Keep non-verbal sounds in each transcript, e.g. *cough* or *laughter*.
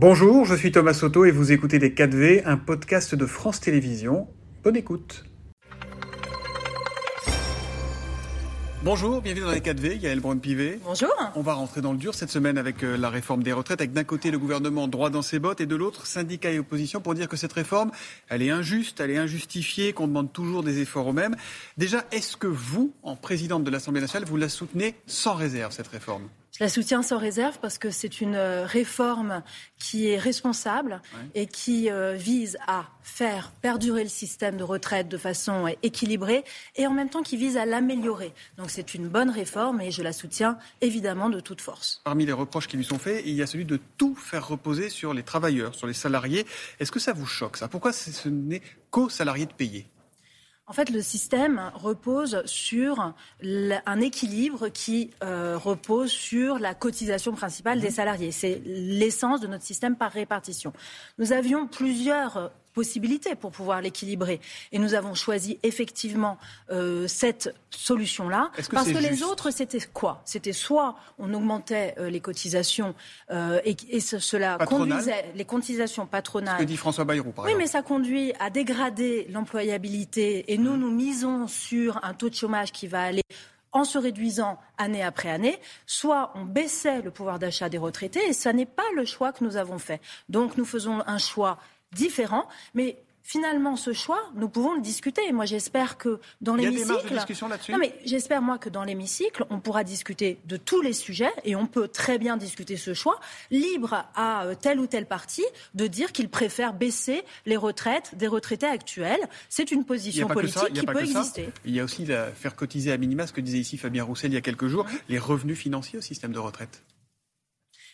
Bonjour, je suis Thomas Soto et vous écoutez Les 4V, un podcast de France Télévisions. Bonne écoute. Bonjour, bienvenue dans les 4V, Yael Braun-Pivet. Bonjour. On va rentrer dans le dur cette semaine avec euh, la réforme des retraites, avec d'un côté le gouvernement droit dans ses bottes et de l'autre syndicats et opposition pour dire que cette réforme, elle est injuste, elle est injustifiée, qu'on demande toujours des efforts aux mêmes. Déjà, est-ce que vous, en présidente de l'Assemblée nationale, vous la soutenez sans réserve, cette réforme? Je la soutiens sans réserve parce que c'est une euh, réforme qui est responsable et qui euh, vise à faire perdurer le système de retraite de façon équilibrée et en même temps qui vise à l'améliorer. Donc c'est une bonne réforme et je la soutiens évidemment de toute force. Parmi les reproches qui lui sont faits, il y a celui de tout faire reposer sur les travailleurs, sur les salariés. Est-ce que ça vous choque ça? Pourquoi ce n'est qu'aux salariés de payer? En fait, le système repose sur un équilibre qui euh, repose sur la cotisation principale des mhm. salariés. C'est l'essence de notre système par répartition. Nous avions plusieurs possibilités pour pouvoir l'équilibrer. Et nous avons choisi effectivement euh, cette solution-là. parce que les autres, c'était quoi? C'était soit on augmentait euh, les cotisations euh, et, et, cela conduisait les cotisations patronales. Ce que dit François Bayrou, par oui, mais ça conduit à dégrader l'employabilité. Et nous, mmh. nous misons sur un taux de chômage qui va aller en se réduisant année après année, soit on baissait le pouvoir d'achat des retraités, et ce n'est pas le choix que nous avons fait. Donc nous faisons un choix différents, mais finalement, ce choix, nous pouvons le discuter. Moi, j'espère que dans l'hémicycle. Non, mais j'espère moi que dans l'hémicycle, on pourra discuter de tous les sujets et on peut très bien discuter ce choix, libre à euh, tel ou tel parti de dire qu'il préfère baisser les retraites des retraités actuels. C'est une position politique qui peut exister. Il y a aussi la, faire cotiser à minima, ce que disait ici Fabien Roussel il y a quelques jours, les revenus financiers au système de retraite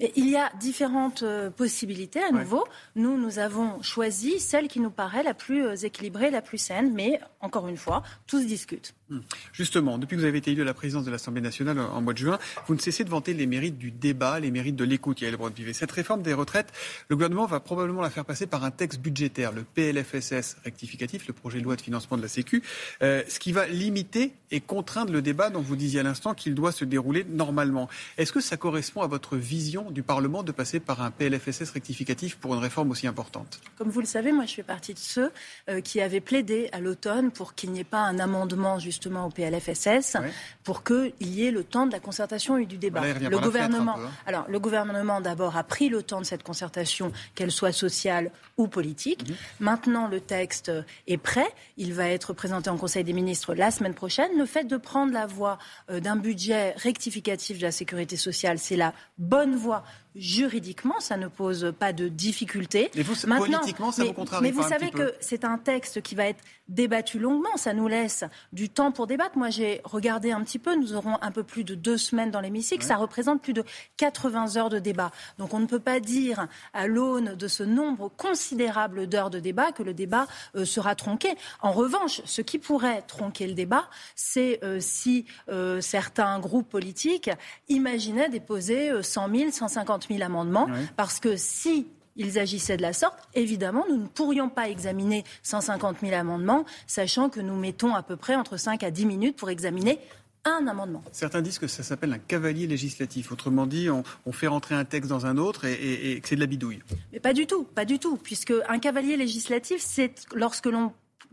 il y a différentes euh, possibilités à nouveau. Nous, nous avons choisi celle qui nous paraît la plus euh, équilibrée, la plus saine, mais encore une fois, tous discutent. Hmm. Justement, depuis que vous avez été élu à la présidence de l'Assemblée nationale en mois de juin, vous ne cessez de vanter les mérites du débat, les mérites de l'écoute, Yael Brown-Pivet. Cette réforme des retraites, le gouvernement va probablement la faire passer par un texte budgétaire, le PLFSS rectificatif, le projet de loi de financement de la Sécu, euh, ce qui va limiter et contraindre le débat dont vous disiez à l'instant qu'il doit se dérouler normalement. Est-ce que ça correspond à votre vision du Parlement de passer par un PLFSS rectificatif pour une réforme aussi importante? Comme vous le savez, moi je fais partie de ceux euh, qui avaient plaidé à l'automne pour qu'il n'y ait pas un amendement au PLFSS pour qu'il y ait le temps de la concertation et du débat. le gouvernement, hein. alors le gouvernement d'abord a pris le temps de cette concertation, qu'elle soit sociale ou politique. Mhm. Maintenant, le texte est prêt. Il va être présenté en Conseil des ministres la semaine prochaine. Le fait de prendre la voie euh, d'un budget rectificatif de la sécurité sociale, c'est la bonne voie juridiquement, ça ne pose pas de difficulté. Mais vous, politiquement, ça mais, vous contrarie Mais vous savez que c'est un texte qui va être débattu longuement. Ça nous laisse du temps pour débattre. Moi, j'ai regardé un petit peu. Nous aurons un peu plus de deux semaines dans l'hémicycle. Ça représente plus de 80 heures de débat. Donc, on ne peut pas dire, à l'aune de ce nombre considérable d'heures de débat, que le débat euh, sera tronqué. En revanche, ce qui pourrait tronquer le débat, c'est euh, si euh, certains groupes politiques imaginaient déposer 100 000, 150 000 amendements, parce que si ils agissaient de la sorte, évidemment, nous ne pourrions pas examiner 150 000 amendements, sachant que nous mettons à peu près entre 5 à 10 minutes pour examiner un amendement. Certains disent que ça s'appelle un cavalier législatif. Autrement dit, on, fait rentrer un texte dans un autre et, que c'est de la bidouille. Mais pas du tout, pas du tout, puisque un cavalier législatif, c'est lorsque l'on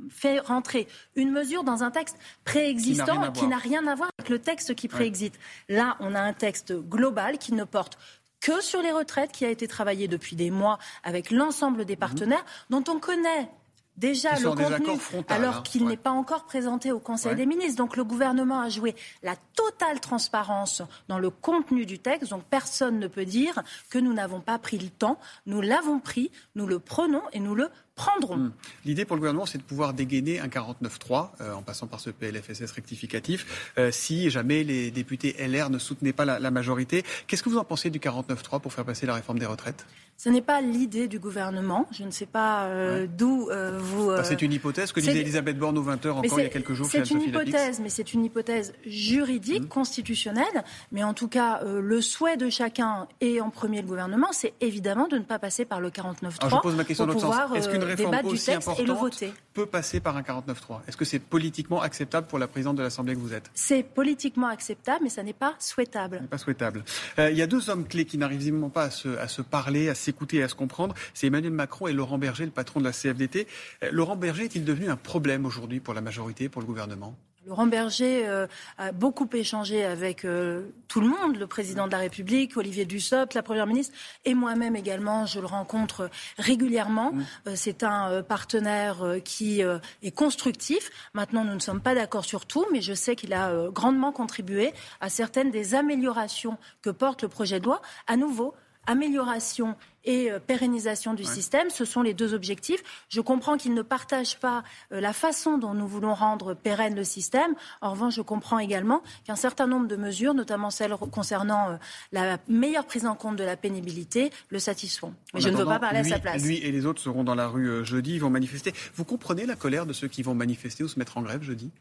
fait rentrer une mesure dans un texte préexistant qui n'a rien, à voir avec le texte qui préexiste. Là, on a un texte global qui ne porte que sur les retraites, qui a été travaillé depuis des mois avec l'ensemble des partenaires, dont on connaît déjà le contenu, alors hein. qu'il n'est pas encore présenté au Conseil des ministres. Donc le gouvernement a joué la totale transparence dans le contenu du texte. Donc personne ne peut dire que nous n'avons pas pris le temps. Nous l'avons pris, nous le prenons et nous le prendront. Hmm. L'idée pour le gouvernement, c'est de pouvoir dégainer un 49-3 euh, en passant par ce PLFSS rectificatif euh, si jamais les députés LR ne soutenaient pas la, majorité. Qu'est-ce que vous en pensez du 49-3 pour faire passer la réforme des retraites? Ce n'est pas l'idée du gouvernement. Je ne sais pas euh, d'où vous. c'est une hypothèse que disait Elisabeth Borne aux 20h encore il y a quelques jours. C'est une hypothèse, mais c'est une hypothèse juridique, hmm. constitutionnelle. Mais en tout cas, le souhait de chacun et en premier le gouvernement, c'est évidemment de ne pas passer par le 49-3. je pose ma question dans le sens. Est-ce qu'une débattre du texte et le voter. Peut passer par un 49-3. Est-ce que c'est politiquement acceptable pour la présidente de l'Assemblée que vous êtes? C'est politiquement acceptable, mais ça n'est pas souhaitable. Pas souhaitable. Euh, il y a deux hommes clés qui n'arrivent pas à se, à se parler, à s'écouter et à se comprendre. C'est Emmanuel Macron et Laurent Berger, le patron de la CFDT. Euh, Laurent Berger est-il devenu un problème aujourd'hui pour la majorité, pour le gouvernement? Laurent Berger euh, a beaucoup échangé avec euh, tout le monde, le président de la République, Olivier Dussopt, la première ministre, et moi-même également. Je le rencontre régulièrement. Mmh. Euh, c'est un partenaire qui est constructif. Maintenant, nous ne sommes pas d'accord sur tout, mais je sais qu'il a grandement contribué à certaines des améliorations que porte le projet de loi. À nouveau, amélioration et euh, pérennisation du système. Ce sont les deux objectifs. Je comprends qu'ils ne partagent pas euh, la façon dont nous voulons rendre pérenne le système. En revanche, je comprends également qu'un certain nombre de mesures, notamment celles concernant euh, la meilleure prise en compte de la pénibilité, le satisfont. Mais je ne veux pas parler à sa place. Lui et les autres seront dans la rue jeudi, ils vont manifester. Vous comprenez la colère de ceux qui vont manifester ou se mettre en grève jeudi?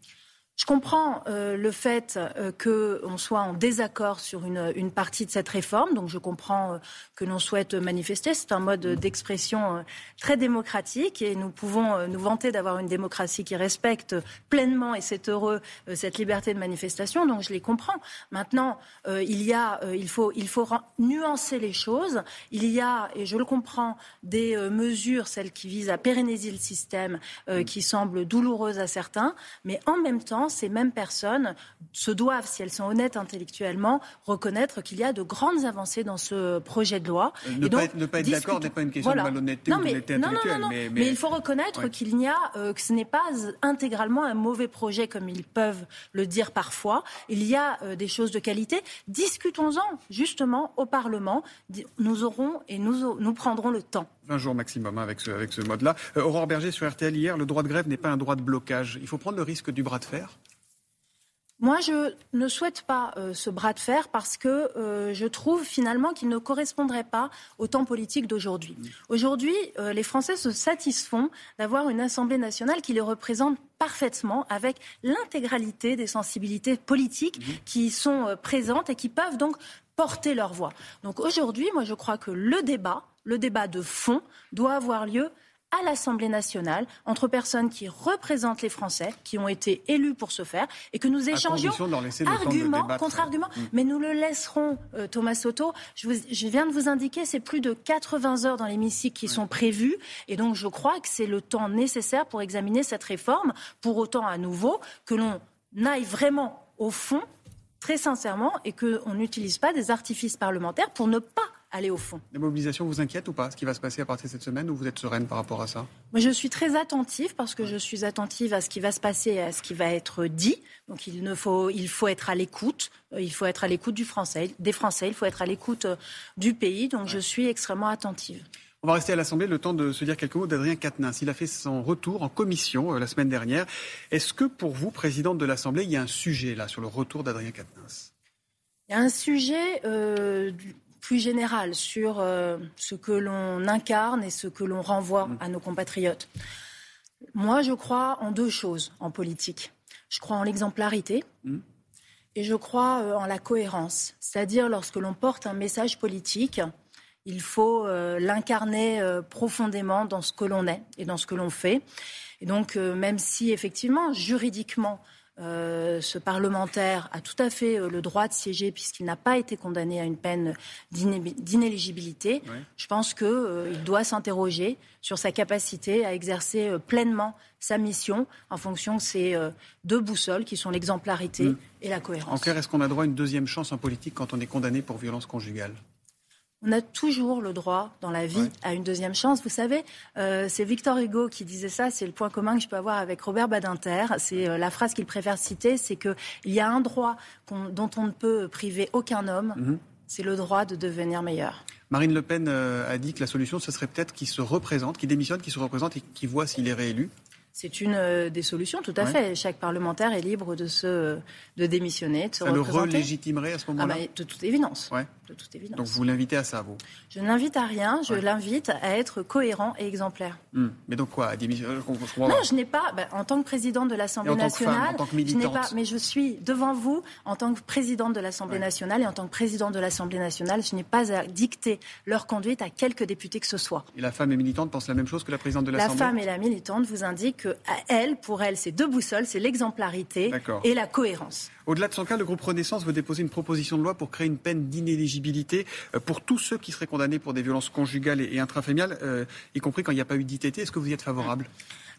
Je comprends euh, le fait euh, qu'on soit en désaccord sur une, partie de cette réforme, donc je comprends euh, que l'on souhaite manifester. C'est un mode d'expression très démocratique et nous pouvons nous vanter d'avoir une démocratie qui respecte pleinement, et c'est heureux, cette liberté de manifestation, donc je les comprends. Maintenant, il y a, il faut, il faut nuancer les choses. Il y a, et je le comprends, des mesures, celles qui visent à pérenniser le système, qui semblent douloureuses à certains, mais en même temps, ces mêmes personnes se doivent, si elles sont honnêtes intellectuellement, reconnaître qu'il y a de grandes avancées dans ce projet de loi. Euh, ne, pas être, ne, pas être, d'accord n'est pas une question de malhonnêteté ou d'honnêteté intellectuelle. Non, mais, mais, il faut reconnaître qu'il n'y a, euh, que ce n'est pas intégralement un mauvais projet comme ils peuvent le dire parfois. Il y a euh, des choses de qualité. Discutons-en justement au Parlement. Nous aurons et nous, nous prendrons le temps. 20 jours maximum hein, avec ce, avec ce mode-là. Aurore Berger sur RTL hier, le droit de grève n'est pas un droit de blocage. Il faut prendre le risque du bras de fer? Moi, je ne souhaite pas euh, ce bras de fer parce que euh, je trouve finalement qu'il ne correspondrait pas au temps politique d'aujourd'hui. Aujourd'hui, euh, les Français se satisfont d'avoir une Assemblée nationale qui les représente parfaitement avec l'intégralité des sensibilités politiques mmh. qui sont présentes et qui peuvent donc porter leur voix. Donc aujourd'hui, moi, je crois que le débat, le débat de fond, doit avoir lieu à l'Assemblée nationale entre personnes qui représentent les Français, qui ont été élus pour ce faire, et que nous échangions argument contre argument. Mm. Mais nous le laisserons, euh, Thomas Soto. Je, je, viens de vous indiquer, c'est plus de 80 heures dans l'hémicycle qui sont prévues, et donc je crois que c'est le temps nécessaire pour examiner cette réforme. Pour autant, à nouveau, que l'on aille vraiment au fond, très sincèrement, et qu'on n'utilise pas des artifices parlementaires pour ne pas aller au fond. La mobilisation vous inquiète ou pas Ce qui va se passer à partir de cette semaine ou vous êtes sereine par rapport à ça? Moi, je suis très attentive parce que je suis attentive à ce qui va se passer et à ce qui va être dit. Donc, il, ne faut, il faut être à l'écoute. Euh, il faut être à l'écoute du Français, des Français. Il faut être à l'écoute euh, du pays. Donc, je suis extrêmement attentive. On va rester à l'Assemblée le temps de se dire quelques mots d'Adrien Quatennens. Il a fait son retour en commission euh, la semaine dernière. Est-ce que pour vous, présidente de l'Assemblée, il y a un sujet là sur le retour d'Adrien Quatennens? Il y a un sujet plus général sur euh, ce que l'on incarne et ce que l'on renvoie mm. à nos compatriotes. Moi, je crois en deux choses en politique. Je crois en l'exemplarité mm. et je crois euh, en la cohérence. C'est-à-dire, lorsque l'on porte un message politique, il faut euh, l'incarner profondément dans ce que l'on est et dans ce que l'on fait. Et donc, même si effectivement, juridiquement, euh, ce parlementaire a tout à fait euh, le droit de siéger puisqu'il n'a pas été condamné à une peine d'inéligibilité. Je pense qu'il euh, doit s'interroger sur sa capacité à exercer pleinement sa mission en fonction de ces deux boussoles qui sont l'exemplarité mm. et la cohérence. En clair, est-ce qu'on a droit à une deuxième chance en politique quand on est condamné pour violence conjugale? On a toujours le droit dans la vie à une deuxième chance. Vous savez, euh, c'est Victor Hugo qui disait ça, c'est le point commun que je peux avoir avec Robert Badinter. C'est euh, la phrase qu'il préfère citer, c'est qu'il y a un droit dont on ne peut priver aucun homme, mhm. c'est le droit de devenir meilleur. Marine Le Pen euh, a dit que la solution, ce serait peut-être qu'il se représente, qu'il démissionne, qu'il se représente et qu'il voit s'il est réélu. C'est une des solutions, tout à fait. Chaque parlementaire est libre de se de démissionner, de se Ça le relégitimerait à ce moment-là ah bah, De toute évidence. Ouais. de toute évidence. Donc vous l'invitez à ça, vous Je n'invite à rien, je l'invite à être cohérent et exemplaire. Hmm. Mais donc quoi à Non, je n'ai pas, bah, en tant que présidente de l'Assemblée nationale, en tant que je n'ai pas, mais je suis devant vous en tant que présidente de l'Assemblée nationale et en tant que présidente de l'Assemblée nationale, je n'ai pas à dicter leur conduite à quelques députés que ce soit. Et la femme et militante pense la même chose que la présidente de l'Assemblée La femme et la militante vous indiquent que elle, pour elle, c'est deux boussoles, c'est l'exemplarité et la cohérence. Au-delà de son cas, le groupe Renaissance veut déposer une proposition de loi pour créer une peine d'inéligibilité euh, pour tous ceux qui seraient condamnés pour des violences conjugales et intrafamiliales, euh, y compris quand il n'y a pas eu d'ITT. Est-ce que vous y êtes favorable?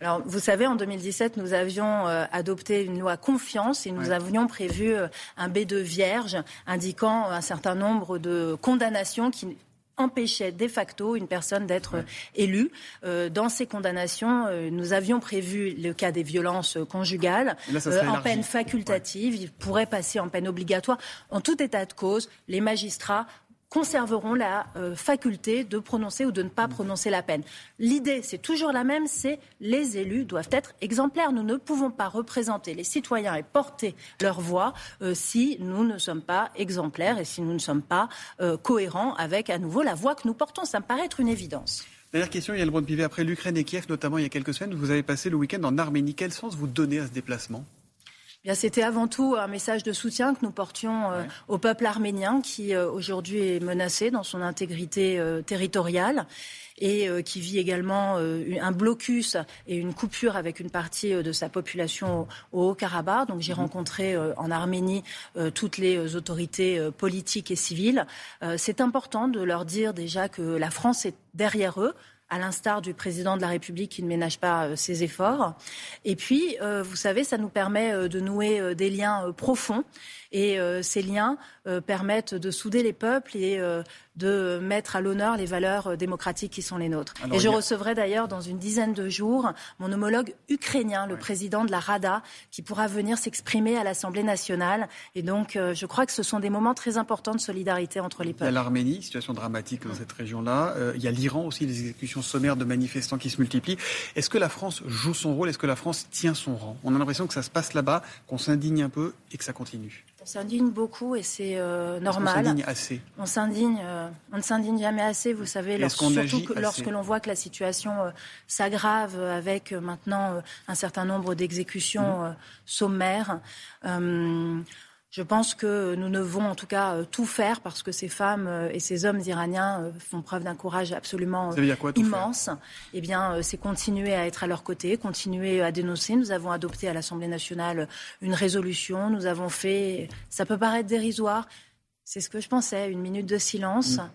Alors, vous savez, en 2017, nous avions euh, adopté une loi confiance et nous avions prévu un B2 vierge indiquant un certain nombre de condamnations qui empêchait de facto une personne d'être élue. Euh, dans ces condamnations, euh, nous avions prévu le cas des violences conjugales euh, en peine facultative. Il pourrait passer en peine obligatoire. En tout état de cause, les magistrats conserveront la euh, faculté de prononcer ou de ne pas prononcer la peine. L'idée, c'est toujours la même, c'est les élus doivent être exemplaires. Nous ne pouvons pas représenter les citoyens et porter leur voix euh, si nous ne sommes pas exemplaires et si nous ne sommes pas euh, cohérents avec à nouveau la voix que nous portons. Ça me paraît être une évidence. Dernière question, Yann Brown-Pivet. Après l'Ukraine et Kiev, notamment il y a quelques semaines, vous avez passé le week-end en Arménie. Quel sens vous donnez à ce déplacement? C'était avant tout un message de soutien que nous portions euh, au peuple arménien qui euh, aujourd'hui est menacé dans son intégrité euh, territoriale et qui vit également un blocus et une coupure avec une partie de sa population au Haut-Karabakh. Donc j'ai mhm. rencontré en Arménie toutes les autorités politiques et civiles. C'est important de leur dire déjà que la France est derrière eux à l'instar du président de la République qui ne ménage pas euh, ses efforts. Et puis, euh, vous savez, ça nous permet euh, de nouer des liens profonds. Et ces liens permettent de souder les peuples et de mettre à l'honneur les valeurs démocratiques qui sont les nôtres. et je recevrai d'ailleurs dans une dizaine de jours mon homologue ukrainien, le président de la Rada, qui pourra venir s'exprimer à l'Assemblée nationale. Et donc, je crois que ce sont des moments très importants de solidarité entre les peuples. Il y a l'Arménie, situation dramatique dans cette région-là. il y a l'Iran aussi, les exécutions sommaire de manifestants qui se multiplient. Est-ce que la France joue son rôle? Est-ce que la France tient son rang? On a l'impression que ça se passe là-bas, qu'on s'indigne un peu et que ça continue. On s'indigne beaucoup et c'est euh, normal. On s'indigne assez? On s'indigne. Euh, on ne s'indigne jamais assez. Vous savez, surtout lorsque l'on voit que la situation euh, s'aggrave avec maintenant un certain nombre d'exécutions mmh. sommaires. Je pense que nous devons en tout cas euh, tout faire parce que ces femmes euh, et ces hommes iraniens euh, font preuve d'un courage absolument immense. Eh bien, c'est continuer à être à leur côté, continuer à dénoncer. Nous avons adopté à l'Assemblée nationale une résolution. Nous avons fait, ça peut paraître dérisoire, c'est ce que je pensais, une minute de silence. Mm.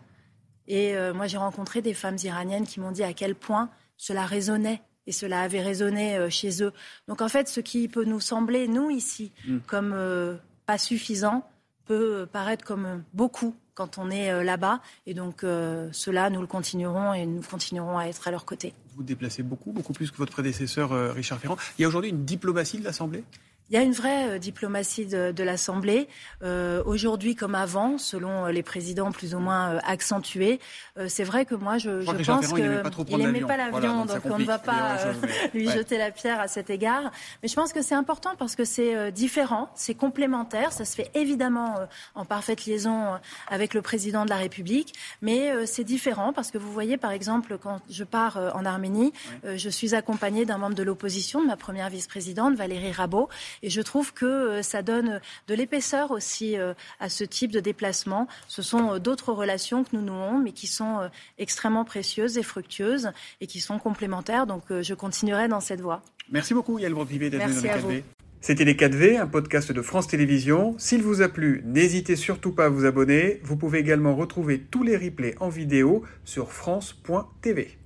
Et moi, j'ai rencontré des femmes iraniennes qui m'ont dit à quel point cela résonnait et cela avait résonné chez eux. Donc en fait, ce qui peut nous sembler, nous ici, mm. comme pas suffisant peut paraître comme beaucoup quand on est euh, là-bas. Et donc, euh, cela, nous le continuerons et nous continuerons à être à leur côté. Vous déplacez beaucoup, beaucoup plus que votre prédécesseur euh, Richard Ferrand. Il y a aujourd'hui une diplomatie de l'Assemblée? Il y a une vraie euh, diplomatie de, de l'Assemblée. Euh, Aujourd'hui comme avant, selon euh, les présidents plus ou moins accentués. Euh, c'est vrai que moi, je, je, pense qu'il n'aimait pas l'avion, donc, on ne va pas *laughs* lui jeter la pierre à cet égard. Mais je pense que c'est important parce que c'est différent, c'est complémentaire. Ça se fait évidemment en parfaite liaison avec le président de la République, mais c'est différent parce que vous voyez, par exemple, quand je pars en Arménie, je suis accompagnée d'un membre de l'opposition, de ma première vice-présidente, Valérie Rabault, et je trouve que euh, ça donne de l'épaisseur aussi euh, à ce type de déplacement. Ce sont euh, d'autres relations que nous nouons, mais qui sont extrêmement précieuses et fructueuses et qui sont complémentaires. Donc je continuerai dans cette voie. Merci beaucoup Yael Bropivet d'être venu dans les 4V. C'était Les 4V, un podcast de France Télévisions. S'il vous a plu, n'hésitez surtout pas à vous abonner. Vous pouvez également retrouver tous les replays en vidéo sur France.tv.